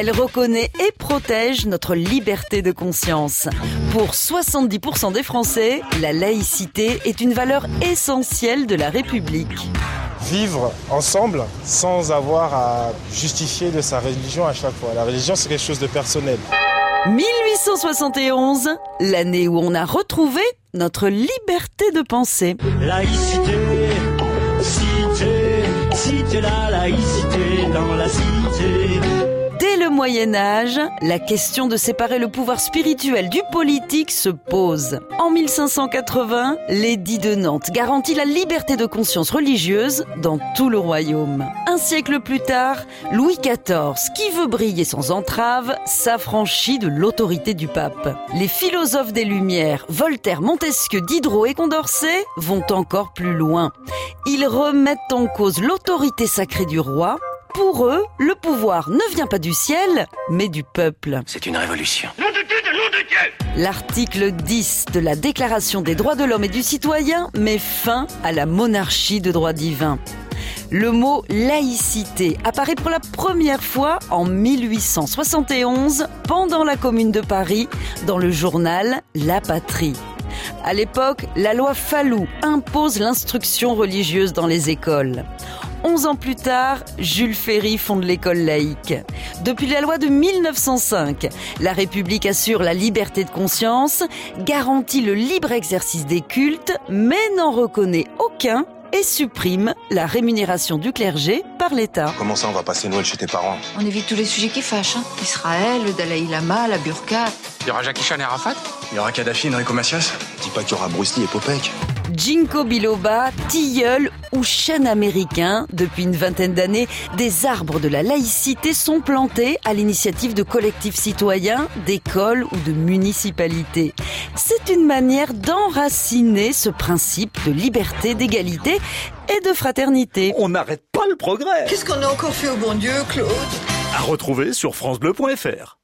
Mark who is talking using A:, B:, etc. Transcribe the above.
A: Elle reconnaît et protège notre liberté de conscience. Pour 70% des Français, la laïcité est une valeur essentielle de la République.
B: Vivre ensemble sans avoir à justifier de sa religion à chaque fois. La religion, c'est quelque chose de personnel.
A: 1871, l'année où on a retrouvé notre liberté de penser.
C: Laïcité, cité, cité la laïcité dans la cité.
A: Moyen Âge, la question de séparer le pouvoir spirituel du politique se pose. En 1580, l'édit de Nantes garantit la liberté de conscience religieuse dans tout le royaume. Un siècle plus tard, Louis XIV, qui veut briller sans entrave, s'affranchit de l'autorité du pape. Les philosophes des Lumières, Voltaire, Montesquieu, Diderot et Condorcet, vont encore plus loin. Ils remettent en cause l'autorité sacrée du roi pour eux, le pouvoir ne vient pas du ciel, mais du peuple.
D: C'est une révolution.
A: L'article 10 de la Déclaration des droits de l'homme et du citoyen met fin à la monarchie de droit divin. Le mot laïcité apparaît pour la première fois en 1871 pendant la Commune de Paris dans le journal La Patrie. À l'époque, la loi Fallou impose l'instruction religieuse dans les écoles. Onze ans plus tard, Jules Ferry fonde l'école laïque. Depuis la loi de 1905, la République assure la liberté de conscience, garantit le libre exercice des cultes, mais n'en reconnaît aucun et supprime la rémunération du clergé par l'État.
E: Comment ça, on va passer Noël chez tes parents?
F: On évite tous les sujets qui fâchent. Hein. Israël, le Dalai Lama, la burqa.
G: Il y aura Jackie Chan et Arafat?
E: Il y aura Kadhafi, Enrico Macias Dis pas qu'il y aura Bruce Lee et Popek.
A: Ginkgo biloba, tilleul ou chêne américain, depuis une vingtaine d'années, des arbres de la laïcité sont plantés à l'initiative de collectifs citoyens, d'écoles ou de municipalités. C'est une manière d'enraciner ce principe de liberté, d'égalité et de fraternité.
H: On n'arrête pas le progrès
F: Qu'est-ce qu'on a encore fait au bon Dieu, Claude?
H: À retrouver sur francebleu.fr